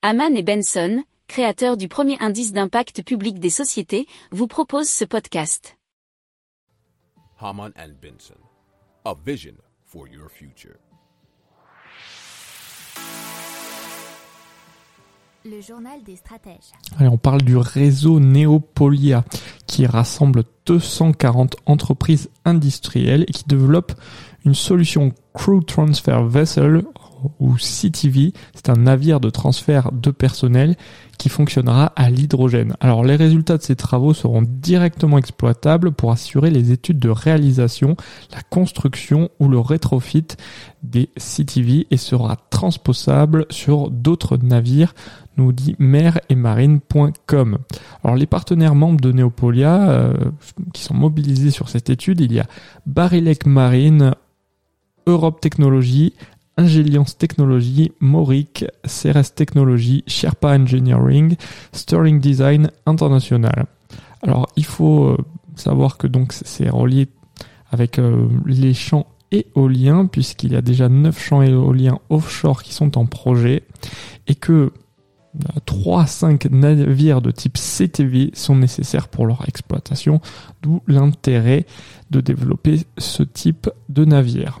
Haman et Benson, créateurs du premier indice d'impact public des sociétés, vous proposent ce podcast. Haman and Benson, a vision for your future. Le journal des stratèges. Allez, on parle du réseau Neopolia qui rassemble 240 entreprises industrielles et qui développe une solution Crew Transfer Vessel ou CTV. C'est un navire de transfert de personnel qui fonctionnera à l'hydrogène. Alors les résultats de ces travaux seront directement exploitables pour assurer les études de réalisation, la construction ou le rétrofit des CTV et sera transposable sur d'autres navires nous dit mer et marine.com. Alors les partenaires membres de Neopolia euh, qui sont mobilisés sur cette étude, il y a Barilec Marine, Europe Technologies, Ingeliance Technologies, Moric, CRS Technologies, Sherpa Engineering, Sterling Design International. Alors il faut euh, savoir que donc c'est relié avec euh, les champs éoliens puisqu'il y a déjà 9 champs éoliens offshore qui sont en projet et que 3 à 5 navires de type CTV sont nécessaires pour leur exploitation, d'où l'intérêt de développer ce type de navire.